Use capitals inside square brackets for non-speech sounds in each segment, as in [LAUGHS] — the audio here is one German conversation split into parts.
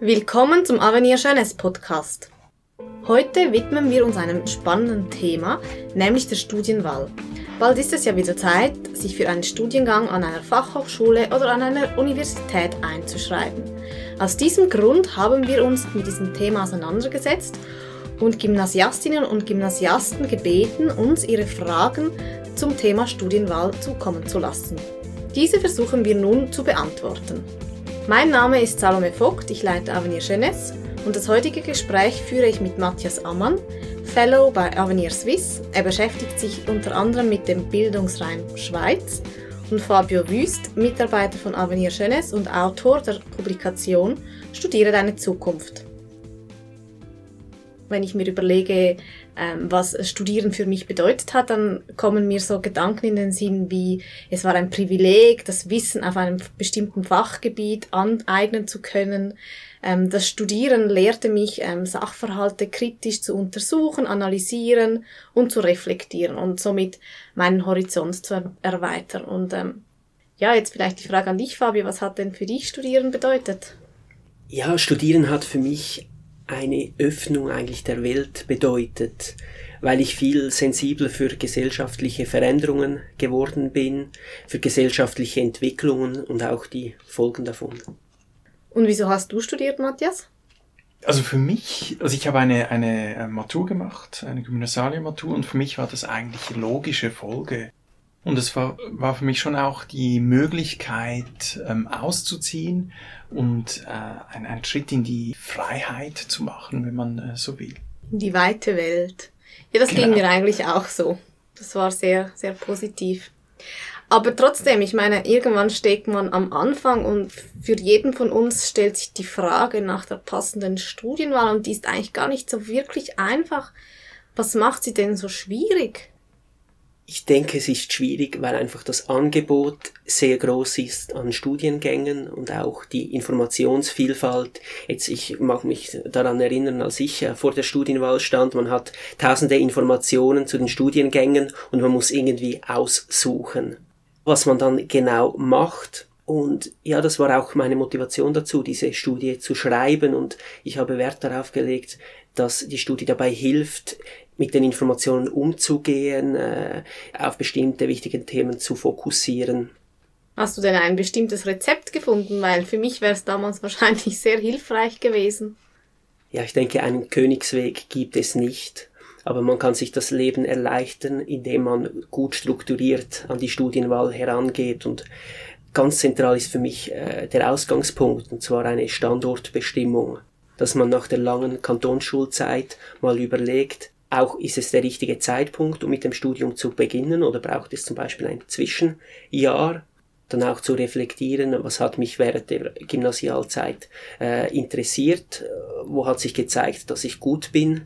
Willkommen zum Avenir Jeunesse Podcast. Heute widmen wir uns einem spannenden Thema, nämlich der Studienwahl. Bald ist es ja wieder Zeit, sich für einen Studiengang an einer Fachhochschule oder an einer Universität einzuschreiben. Aus diesem Grund haben wir uns mit diesem Thema auseinandergesetzt und Gymnasiastinnen und Gymnasiasten gebeten, uns ihre Fragen zum Thema Studienwahl zukommen zu lassen. Diese versuchen wir nun zu beantworten. Mein Name ist Salome Vogt, ich leite Avenir Jeunesse und das heutige Gespräch führe ich mit Matthias Ammann, Fellow bei Avenir Suisse. Er beschäftigt sich unter anderem mit dem Bildungsraum Schweiz und Fabio Wüst, Mitarbeiter von Avenir Jeunesse und Autor der Publikation Studiere deine Zukunft. Wenn ich mir überlege, ähm, was Studieren für mich bedeutet hat, dann kommen mir so Gedanken in den Sinn wie, es war ein Privileg, das Wissen auf einem bestimmten Fachgebiet aneignen zu können. Ähm, das Studieren lehrte mich, ähm, Sachverhalte kritisch zu untersuchen, analysieren und zu reflektieren und somit meinen Horizont zu erweitern. Und ähm, ja, jetzt vielleicht die Frage an dich, Fabio, was hat denn für dich Studieren bedeutet? Ja, Studieren hat für mich eine Öffnung eigentlich der Welt bedeutet, weil ich viel sensibler für gesellschaftliche Veränderungen geworden bin, für gesellschaftliche Entwicklungen und auch die Folgen davon. Und wieso hast du studiert, Matthias? Also für mich, also ich habe eine, eine äh, Matur gemacht, eine Gymnasialmatur, und für mich war das eigentlich logische Folge. Und es war, war für mich schon auch die Möglichkeit, ähm, auszuziehen und äh, ein, einen Schritt in die Freiheit zu machen, wenn man äh, so will. In die weite Welt. Ja, das genau. ging mir eigentlich auch so. Das war sehr, sehr positiv. Aber trotzdem, ich meine, irgendwann steht man am Anfang und für jeden von uns stellt sich die Frage nach der passenden Studienwahl und die ist eigentlich gar nicht so wirklich einfach. Was macht sie denn so schwierig? Ich denke, es ist schwierig, weil einfach das Angebot sehr groß ist an Studiengängen und auch die Informationsvielfalt. Jetzt, ich mag mich daran erinnern, als ich äh, vor der Studienwahl stand, man hat tausende Informationen zu den Studiengängen und man muss irgendwie aussuchen, was man dann genau macht. Und ja, das war auch meine Motivation dazu, diese Studie zu schreiben und ich habe Wert darauf gelegt, dass die Studie dabei hilft, mit den Informationen umzugehen, äh, auf bestimmte wichtige Themen zu fokussieren. Hast du denn ein bestimmtes Rezept gefunden? Weil für mich wäre es damals [LAUGHS] wahrscheinlich sehr hilfreich gewesen. Ja, ich denke, einen Königsweg gibt es nicht. Aber man kann sich das Leben erleichtern, indem man gut strukturiert an die Studienwahl herangeht. Und ganz zentral ist für mich äh, der Ausgangspunkt, und zwar eine Standortbestimmung. Dass man nach der langen Kantonsschulzeit mal überlegt, auch ist es der richtige Zeitpunkt, um mit dem Studium zu beginnen oder braucht es zum Beispiel ein Zwischenjahr, dann auch zu reflektieren, was hat mich während der Gymnasialzeit äh, interessiert, wo hat sich gezeigt, dass ich gut bin.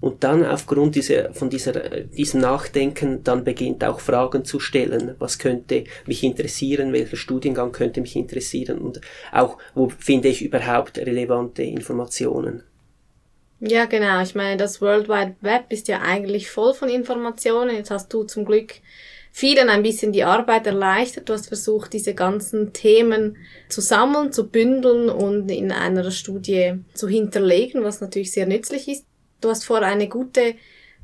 Und dann aufgrund dieser, von dieser, diesem Nachdenken dann beginnt auch Fragen zu stellen. Was könnte mich interessieren? Welcher Studiengang könnte mich interessieren? Und auch, wo finde ich überhaupt relevante Informationen? Ja, genau. Ich meine, das World Wide Web ist ja eigentlich voll von Informationen. Jetzt hast du zum Glück vielen ein bisschen die Arbeit erleichtert. Du hast versucht, diese ganzen Themen zu sammeln, zu bündeln und in einer Studie zu hinterlegen, was natürlich sehr nützlich ist. Du hast vor eine gute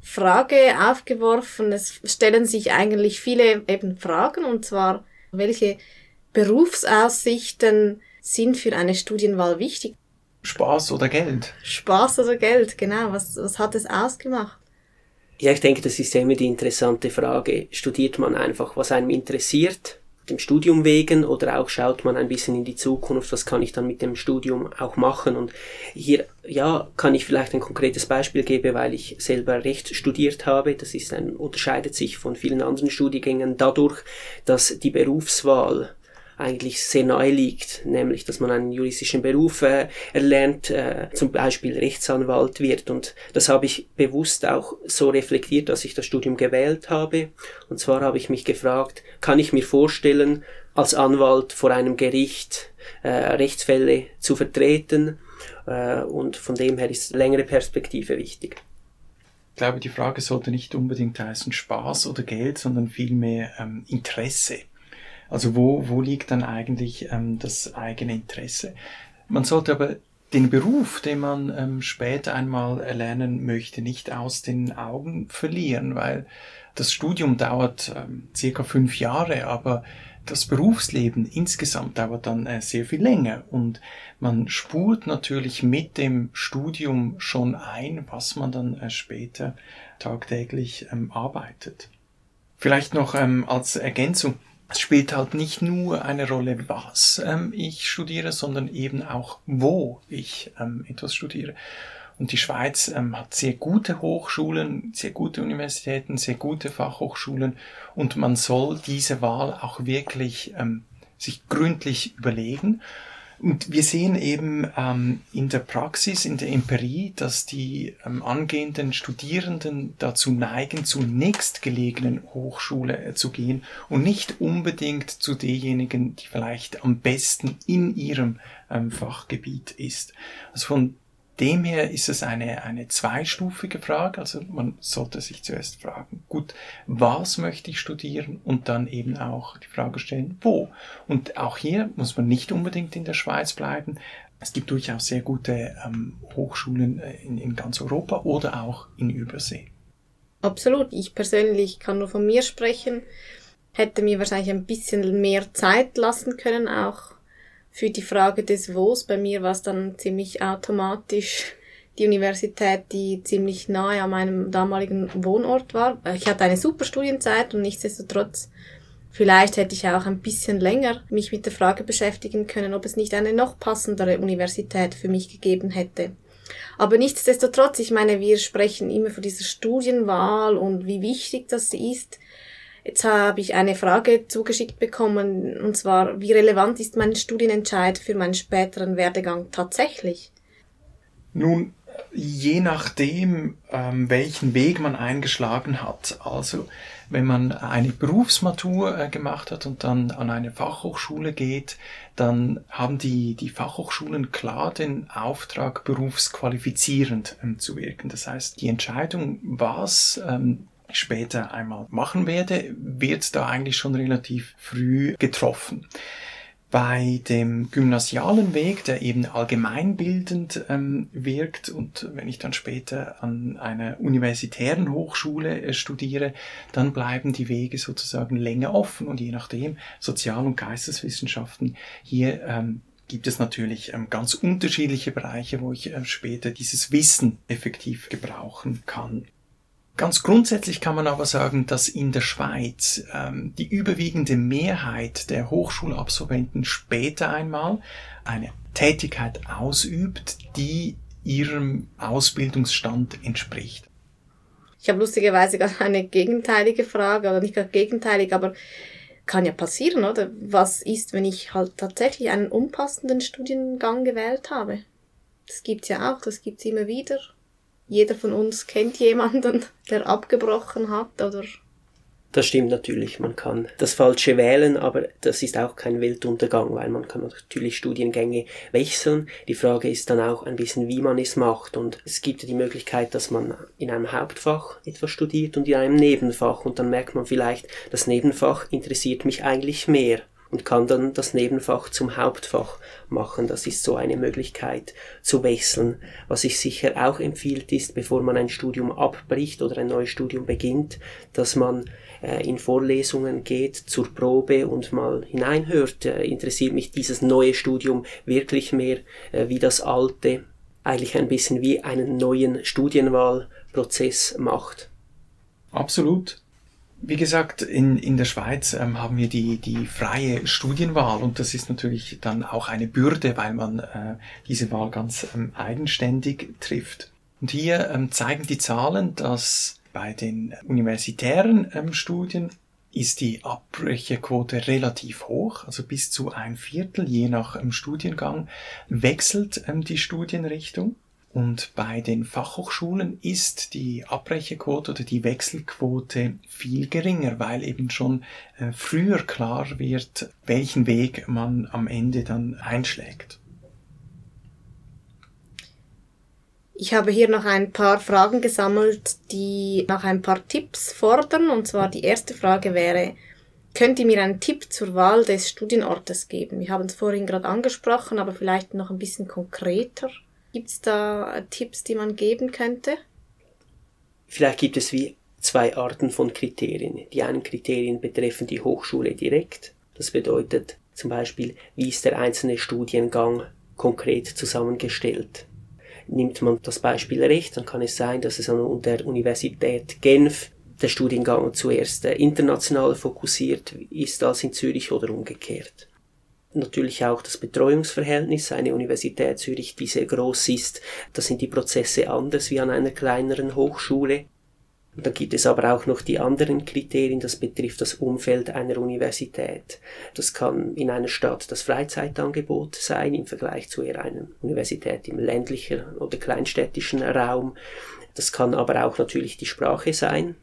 Frage aufgeworfen. Es stellen sich eigentlich viele eben Fragen und zwar, welche Berufsaussichten sind für eine Studienwahl wichtig? Spaß oder Geld? Spaß oder Geld, genau. Was, was hat es ausgemacht? Ja, ich denke, das ist ja immer die interessante Frage. Studiert man einfach, was einem interessiert, dem Studium wegen, oder auch schaut man ein bisschen in die Zukunft, was kann ich dann mit dem Studium auch machen? Und hier, ja, kann ich vielleicht ein konkretes Beispiel geben, weil ich selber Recht studiert habe. Das ist ein, unterscheidet sich von vielen anderen Studiengängen dadurch, dass die Berufswahl eigentlich sehr nahe liegt, nämlich dass man einen juristischen Beruf äh, erlernt, äh, zum Beispiel Rechtsanwalt wird. Und das habe ich bewusst auch so reflektiert, dass ich das Studium gewählt habe. Und zwar habe ich mich gefragt, kann ich mir vorstellen, als Anwalt vor einem Gericht äh, Rechtsfälle zu vertreten? Äh, und von dem her ist längere Perspektive wichtig. Ich glaube, die Frage sollte nicht unbedingt heißen Spaß oder Geld, sondern vielmehr ähm, Interesse. Also wo, wo liegt dann eigentlich ähm, das eigene Interesse? Man sollte aber den Beruf, den man ähm, später einmal erlernen möchte, nicht aus den Augen verlieren, weil das Studium dauert ähm, circa fünf Jahre, aber das Berufsleben insgesamt dauert dann äh, sehr viel länger und man spurt natürlich mit dem Studium schon ein, was man dann äh, später tagtäglich ähm, arbeitet. Vielleicht noch ähm, als Ergänzung. Es spielt halt nicht nur eine Rolle, was ähm, ich studiere, sondern eben auch, wo ich ähm, etwas studiere. Und die Schweiz ähm, hat sehr gute Hochschulen, sehr gute Universitäten, sehr gute Fachhochschulen und man soll diese Wahl auch wirklich ähm, sich gründlich überlegen. Und wir sehen eben ähm, in der Praxis, in der Empirie, dass die ähm, angehenden Studierenden dazu neigen, zur nächstgelegenen Hochschule äh, zu gehen und nicht unbedingt zu denjenigen, die vielleicht am besten in ihrem ähm, Fachgebiet ist. Also von dem her ist es eine, eine zweistufige Frage. Also man sollte sich zuerst fragen, gut, was möchte ich studieren? Und dann eben auch die Frage stellen, wo? Und auch hier muss man nicht unbedingt in der Schweiz bleiben. Es gibt durchaus sehr gute ähm, Hochschulen äh, in, in ganz Europa oder auch in Übersee. Absolut. Ich persönlich kann nur von mir sprechen. Hätte mir wahrscheinlich ein bisschen mehr Zeit lassen können, auch für die Frage des Wo's. Bei mir war es dann ziemlich automatisch die Universität, die ziemlich nahe an meinem damaligen Wohnort war. Ich hatte eine super Studienzeit und nichtsdestotrotz Vielleicht hätte ich auch ein bisschen länger mich mit der Frage beschäftigen können, ob es nicht eine noch passendere Universität für mich gegeben hätte. Aber nichtsdestotrotz, ich meine, wir sprechen immer von dieser Studienwahl und wie wichtig das ist. Jetzt habe ich eine Frage zugeschickt bekommen, und zwar, wie relevant ist mein Studienentscheid für meinen späteren Werdegang tatsächlich? Nun, je nachdem, ähm, welchen Weg man eingeschlagen hat. Also, wenn man eine Berufsmatur äh, gemacht hat und dann an eine Fachhochschule geht, dann haben die, die Fachhochschulen klar den Auftrag, berufsqualifizierend ähm, zu wirken. Das heißt, die Entscheidung, was ähm, später einmal machen werde, wird da eigentlich schon relativ früh getroffen. Bei dem gymnasialen Weg, der eben allgemeinbildend ähm, wirkt und wenn ich dann später an einer universitären Hochschule äh, studiere, dann bleiben die Wege sozusagen länger offen und je nachdem Sozial- und Geisteswissenschaften hier ähm, gibt es natürlich ähm, ganz unterschiedliche Bereiche, wo ich äh, später dieses Wissen effektiv gebrauchen kann. Ganz grundsätzlich kann man aber sagen, dass in der Schweiz ähm, die überwiegende Mehrheit der Hochschulabsolventen später einmal eine Tätigkeit ausübt, die ihrem Ausbildungsstand entspricht. Ich habe lustigerweise gerade eine gegenteilige Frage, oder nicht gerade gegenteilig, aber kann ja passieren, oder? Was ist, wenn ich halt tatsächlich einen unpassenden Studiengang gewählt habe? Das gibt's ja auch, das gibt's immer wieder jeder von uns kennt jemanden, [LAUGHS] der abgebrochen hat oder? Das stimmt natürlich, man kann das Falsche wählen, aber das ist auch kein Weltuntergang, weil man kann natürlich Studiengänge wechseln. Die Frage ist dann auch ein bisschen, wie man es macht. Und es gibt ja die Möglichkeit, dass man in einem Hauptfach etwas studiert und in einem Nebenfach. Und dann merkt man vielleicht, das Nebenfach interessiert mich eigentlich mehr und kann dann das Nebenfach zum Hauptfach machen. Das ist so eine Möglichkeit zu wechseln. Was sich sicher auch empfiehlt ist, bevor man ein Studium abbricht oder ein neues Studium beginnt, dass man äh, in Vorlesungen geht zur Probe und mal hineinhört, äh, interessiert mich dieses neue Studium wirklich mehr äh, wie das alte, eigentlich ein bisschen wie einen neuen Studienwahlprozess macht. Absolut. Wie gesagt, in, in der Schweiz ähm, haben wir die, die freie Studienwahl und das ist natürlich dann auch eine Bürde, weil man äh, diese Wahl ganz ähm, eigenständig trifft. Und hier ähm, zeigen die Zahlen, dass bei den universitären ähm, Studien ist die Abbrecherquote relativ hoch, also bis zu ein Viertel, je nach ähm, Studiengang, wechselt ähm, die Studienrichtung. Und bei den Fachhochschulen ist die Abbrecherquote oder die Wechselquote viel geringer, weil eben schon äh, früher klar wird, welchen Weg man am Ende dann einschlägt. Ich habe hier noch ein paar Fragen gesammelt, die nach ein paar Tipps fordern. Und zwar die erste Frage wäre, Könnt ihr mir einen Tipp zur Wahl des Studienortes geben? Wir haben es vorhin gerade angesprochen, aber vielleicht noch ein bisschen konkreter. Gibt es da Tipps, die man geben könnte? Vielleicht gibt es wie zwei Arten von Kriterien. Die einen Kriterien betreffen die Hochschule direkt. Das bedeutet zum Beispiel, wie ist der einzelne Studiengang konkret zusammengestellt. Nimmt man das Beispiel Recht, dann kann es sein, dass es an der Universität Genf der Studiengang zuerst international fokussiert ist als in Zürich oder umgekehrt. Natürlich auch das Betreuungsverhältnis. Eine Universität Zürich, die sehr groß ist, da sind die Prozesse anders wie an einer kleineren Hochschule. Und dann gibt es aber auch noch die anderen Kriterien, das betrifft das Umfeld einer Universität. Das kann in einer Stadt das Freizeitangebot sein im Vergleich zu eher einer Universität im ländlichen oder kleinstädtischen Raum. Das kann aber auch natürlich die Sprache sein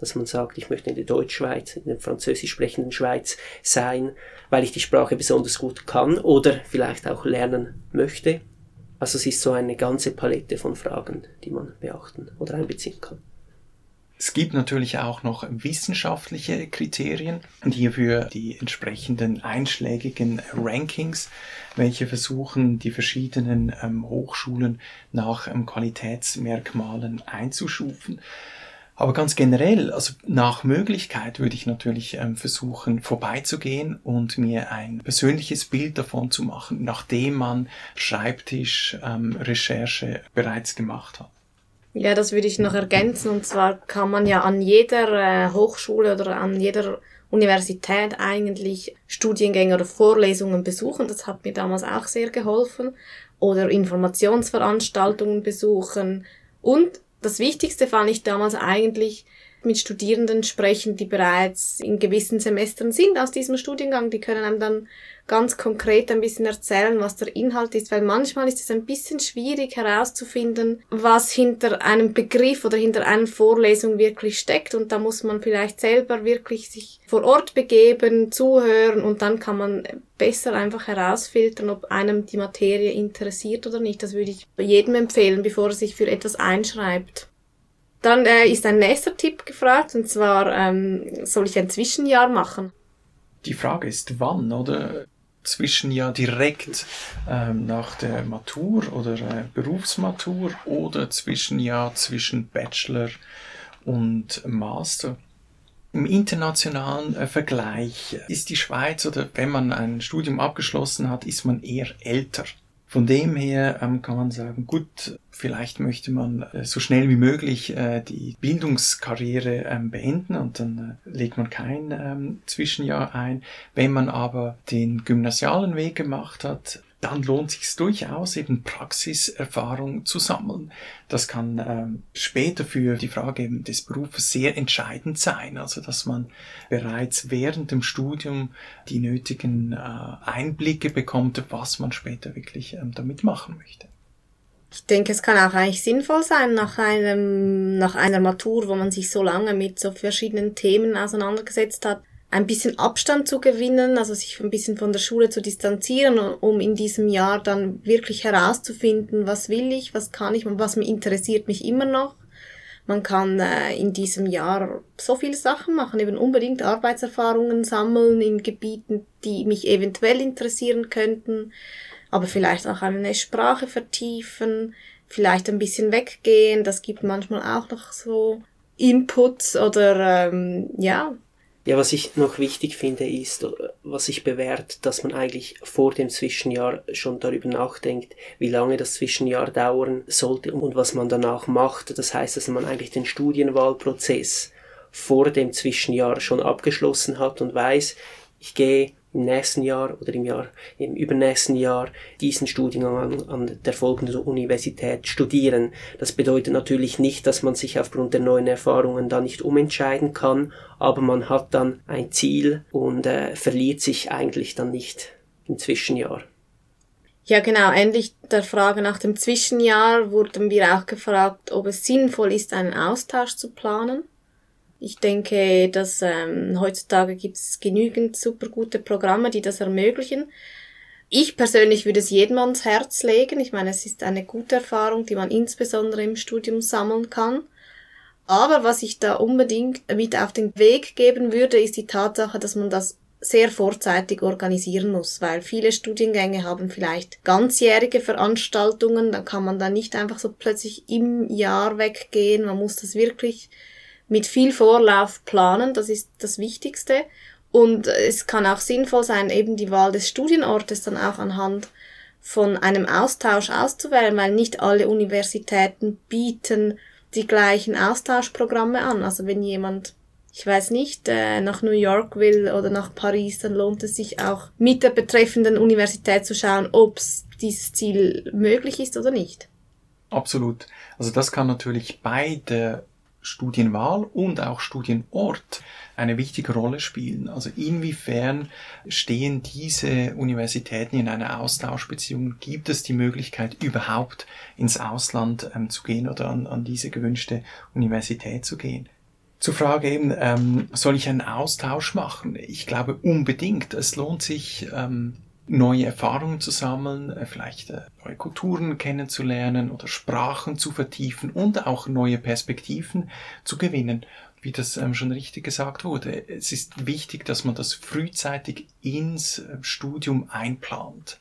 dass man sagt, ich möchte in der Deutschschweiz, in der französisch sprechenden Schweiz sein, weil ich die Sprache besonders gut kann oder vielleicht auch lernen möchte. Also es ist so eine ganze Palette von Fragen, die man beachten oder einbeziehen kann. Es gibt natürlich auch noch wissenschaftliche Kriterien und hierfür die entsprechenden einschlägigen Rankings, welche versuchen, die verschiedenen ähm, Hochschulen nach ähm, Qualitätsmerkmalen einzuschufen. Aber ganz generell, also nach Möglichkeit würde ich natürlich ähm, versuchen, vorbeizugehen und mir ein persönliches Bild davon zu machen, nachdem man Schreibtisch, ähm, bereits gemacht hat. Ja, das würde ich noch ergänzen. Und zwar kann man ja an jeder äh, Hochschule oder an jeder Universität eigentlich Studiengänge oder Vorlesungen besuchen. Das hat mir damals auch sehr geholfen. Oder Informationsveranstaltungen besuchen. Und das Wichtigste fand ich damals eigentlich mit Studierenden sprechen, die bereits in gewissen Semestern sind aus diesem Studiengang. Die können einem dann ganz konkret ein bisschen erzählen, was der Inhalt ist, weil manchmal ist es ein bisschen schwierig herauszufinden, was hinter einem Begriff oder hinter einer Vorlesung wirklich steckt und da muss man vielleicht selber wirklich sich vor Ort begeben, zuhören und dann kann man besser einfach herausfiltern, ob einem die Materie interessiert oder nicht. Das würde ich jedem empfehlen, bevor er sich für etwas einschreibt. Dann äh, ist ein nächster Tipp gefragt, und zwar, ähm, soll ich ein Zwischenjahr machen? Die Frage ist, wann, oder? Zwischenjahr direkt ähm, nach der Matur oder äh, Berufsmatur oder Zwischenjahr zwischen Bachelor und Master. Im internationalen äh, Vergleich ist die Schweiz oder wenn man ein Studium abgeschlossen hat, ist man eher älter. Von dem her ähm, kann man sagen, gut, vielleicht möchte man äh, so schnell wie möglich äh, die Bildungskarriere ähm, beenden und dann äh, legt man kein ähm, Zwischenjahr ein. Wenn man aber den gymnasialen Weg gemacht hat, dann lohnt sich durchaus eben Praxiserfahrung zu sammeln. Das kann ähm, später für die Frage eben des Berufes sehr entscheidend sein. Also dass man bereits während dem Studium die nötigen äh, Einblicke bekommt, was man später wirklich ähm, damit machen möchte. Ich denke, es kann auch eigentlich sinnvoll sein, nach einem, nach einer Matur, wo man sich so lange mit so verschiedenen Themen auseinandergesetzt hat, ein bisschen Abstand zu gewinnen, also sich ein bisschen von der Schule zu distanzieren, um in diesem Jahr dann wirklich herauszufinden, was will ich, was kann ich und was interessiert mich immer noch. Man kann äh, in diesem Jahr so viele Sachen machen, eben unbedingt Arbeitserfahrungen sammeln in Gebieten, die mich eventuell interessieren könnten, aber vielleicht auch eine Sprache vertiefen, vielleicht ein bisschen weggehen, das gibt manchmal auch noch so Inputs oder ähm, ja, ja, was ich noch wichtig finde, ist, was sich bewährt, dass man eigentlich vor dem Zwischenjahr schon darüber nachdenkt, wie lange das Zwischenjahr dauern sollte und was man danach macht. Das heißt, dass man eigentlich den Studienwahlprozess vor dem Zwischenjahr schon abgeschlossen hat und weiß, ich gehe im nächsten Jahr oder im Jahr, im übernächsten Jahr diesen Studiengang an, der folgenden Universität studieren. Das bedeutet natürlich nicht, dass man sich aufgrund der neuen Erfahrungen da nicht umentscheiden kann, aber man hat dann ein Ziel und äh, verliert sich eigentlich dann nicht im Zwischenjahr. Ja, genau. Endlich der Frage nach dem Zwischenjahr wurden wir auch gefragt, ob es sinnvoll ist, einen Austausch zu planen. Ich denke, dass ähm, heutzutage gibt es genügend super gute Programme, die das ermöglichen. Ich persönlich würde es jedem ans Herz legen. Ich meine, es ist eine gute Erfahrung, die man insbesondere im Studium sammeln kann. Aber was ich da unbedingt mit auf den Weg geben würde, ist die Tatsache, dass man das sehr vorzeitig organisieren muss, weil viele Studiengänge haben vielleicht ganzjährige Veranstaltungen, da kann man dann nicht einfach so plötzlich im Jahr weggehen, man muss das wirklich mit viel Vorlauf planen, das ist das Wichtigste. Und es kann auch sinnvoll sein, eben die Wahl des Studienortes dann auch anhand von einem Austausch auszuwählen, weil nicht alle Universitäten bieten die gleichen Austauschprogramme an. Also wenn jemand ich weiß nicht, äh, nach New York will oder nach Paris, dann lohnt es sich auch mit der betreffenden Universität zu schauen, ob dieses Ziel möglich ist oder nicht. Absolut. Also das kann natürlich bei der Studienwahl und auch Studienort eine wichtige Rolle spielen. Also inwiefern stehen diese Universitäten in einer Austauschbeziehung? Gibt es die Möglichkeit, überhaupt ins Ausland ähm, zu gehen oder an, an diese gewünschte Universität zu gehen? Zur Frage eben, ähm, soll ich einen Austausch machen? Ich glaube unbedingt. Es lohnt sich, ähm, neue Erfahrungen zu sammeln, äh, vielleicht äh, neue Kulturen kennenzulernen oder Sprachen zu vertiefen und auch neue Perspektiven zu gewinnen. Wie das ähm, schon richtig gesagt wurde, es ist wichtig, dass man das frühzeitig ins äh, Studium einplant.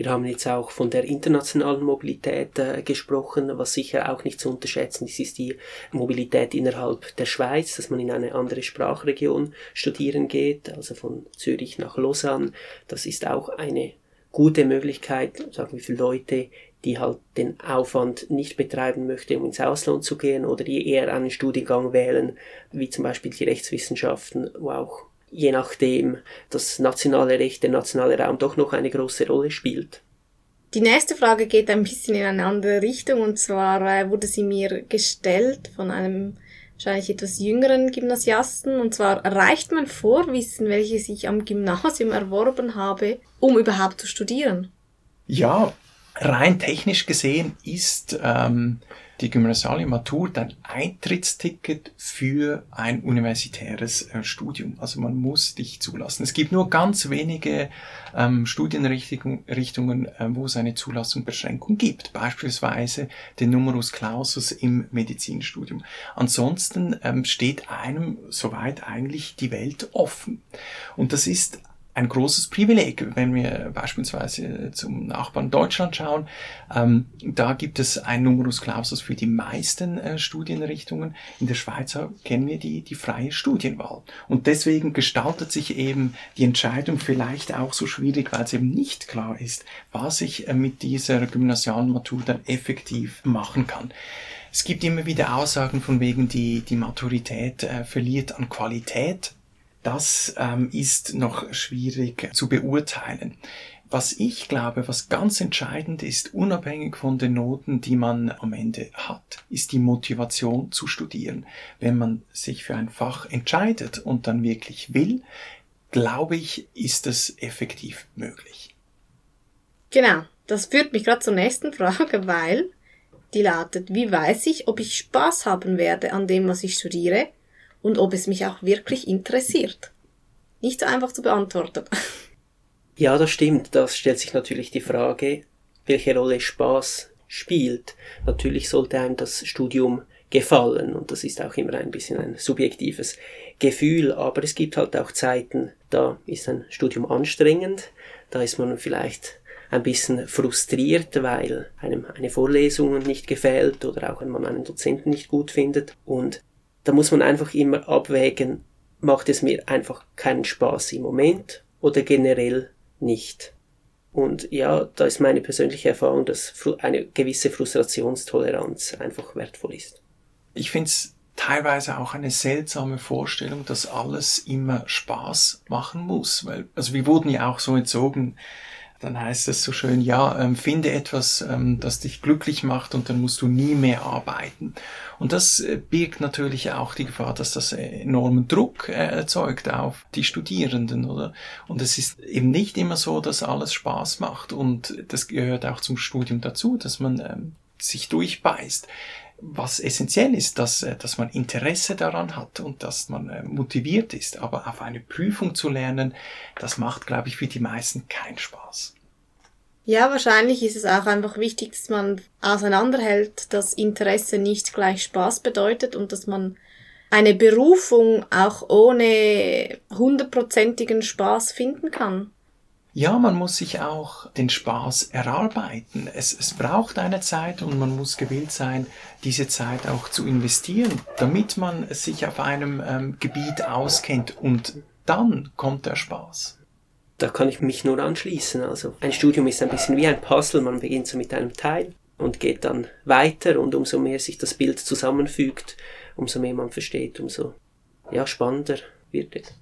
Wir haben jetzt auch von der internationalen Mobilität äh, gesprochen, was sicher auch nicht zu unterschätzen ist, ist die Mobilität innerhalb der Schweiz, dass man in eine andere Sprachregion studieren geht, also von Zürich nach Lausanne. Das ist auch eine gute Möglichkeit, sagen wir für Leute, die halt den Aufwand nicht betreiben möchte, um ins Ausland zu gehen oder die eher einen Studiengang wählen, wie zum Beispiel die Rechtswissenschaften, wo auch je nachdem das nationale Recht, der nationale Raum doch noch eine große Rolle spielt. Die nächste Frage geht ein bisschen in eine andere Richtung und zwar äh, wurde sie mir gestellt von einem wahrscheinlich etwas jüngeren Gymnasiasten und zwar reicht mein Vorwissen, welches ich am Gymnasium erworben habe, um überhaupt zu studieren? Ja, rein technisch gesehen ist ähm, die gymnasiale Matur ein Eintrittsticket für ein universitäres äh, Studium. Also man muss dich zulassen. Es gibt nur ganz wenige ähm, Studienrichtungen, äh, wo es eine Zulassungsbeschränkung gibt. Beispielsweise den Numerus Clausus im Medizinstudium. Ansonsten ähm, steht einem soweit eigentlich die Welt offen. Und das ist ein großes Privileg. Wenn wir beispielsweise zum Nachbarn Deutschland schauen, ähm, da gibt es ein Numerus Clausus für die meisten äh, Studienrichtungen. In der Schweiz kennen wir die, die freie Studienwahl. Und deswegen gestaltet sich eben die Entscheidung vielleicht auch so schwierig, weil es eben nicht klar ist, was ich äh, mit dieser gymnasialen Matur dann effektiv machen kann. Es gibt immer wieder Aussagen von wegen, die, die Maturität äh, verliert an Qualität. Das ähm, ist noch schwierig zu beurteilen. Was ich glaube, was ganz entscheidend ist, unabhängig von den Noten, die man am Ende hat, ist die Motivation zu studieren. Wenn man sich für ein Fach entscheidet und dann wirklich will, glaube ich, ist es effektiv möglich. Genau, das führt mich gerade zur nächsten Frage, weil die lautet, wie weiß ich, ob ich Spaß haben werde an dem, was ich studiere und ob es mich auch wirklich interessiert. Nicht so einfach zu beantworten. [LAUGHS] Ja, das stimmt. Das stellt sich natürlich die Frage, welche Rolle Spaß spielt. Natürlich sollte einem das Studium gefallen und das ist auch immer ein bisschen ein subjektives Gefühl, aber es gibt halt auch Zeiten, da ist ein Studium anstrengend, da ist man vielleicht ein bisschen frustriert, weil einem eine Vorlesung nicht gefällt oder auch wenn man einen Dozenten nicht gut findet und da muss man einfach immer abwägen, macht es mir einfach keinen Spaß im Moment oder generell nicht. Und ja, da ist meine persönliche Erfahrung, dass eine gewisse Frustrationstoleranz einfach wertvoll ist. Ich finde es teilweise auch eine seltsame Vorstellung, dass alles immer Spaß machen muss, weil, also wir wurden ja auch so entzogen, dann heißt es so schön, ja, ähm, finde etwas, ähm, das dich glücklich macht und dann musst du nie mehr arbeiten. Und das äh, birgt natürlich auch die Gefahr, dass das enormen Druck äh, erzeugt auf die Studierenden, oder? Und es ist eben nicht immer so, dass alles Spaß macht und das gehört auch zum Studium dazu, dass man ähm, sich durchbeißt was essentiell ist, dass, äh, dass man Interesse daran hat und dass man äh, motiviert ist. Aber auf eine Prüfung zu lernen, das macht, glaube ich, für die meisten keinen Spaß. Ja, wahrscheinlich ist es auch einfach wichtig, dass man auseinanderhält, dass Interesse nicht gleich Spaß bedeutet und dass man eine Berufung auch ohne hundertprozentigen Spaß finden kann. Ja, man muss sich auch den Spaß erarbeiten. Es, es braucht eine Zeit und man muss gewillt sein, diese Zeit auch zu investieren, damit man sich auf einem ähm, Gebiet auskennt und dann kommt der Spaß. Da kann ich mich nur anschließen. Also ein Studium ist ein bisschen wie ein Puzzle. Man beginnt so mit einem Teil und geht dann weiter und umso mehr sich das Bild zusammenfügt, umso mehr man versteht, umso ja, spannender wird es.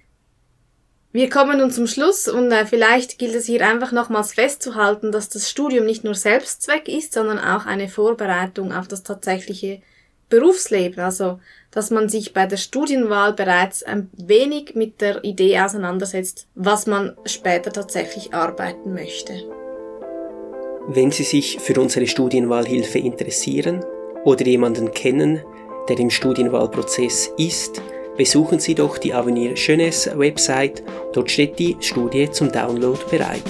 Wir kommen nun zum Schluss und äh, vielleicht gilt es hier einfach nochmals festzuhalten, dass das Studium nicht nur Selbstzweck ist, sondern auch eine Vorbereitung auf das tatsächliche Berufsleben. Also, dass man sich bei der Studienwahl bereits ein wenig mit der Idee auseinandersetzt, was man später tatsächlich arbeiten möchte. Wenn Sie sich für unsere Studienwahlhilfe interessieren oder jemanden kennen, der im Studienwahlprozess ist, besuchen Sie doch die Avenir Jeunesse Website, dort steht die Studie zum Download bereit.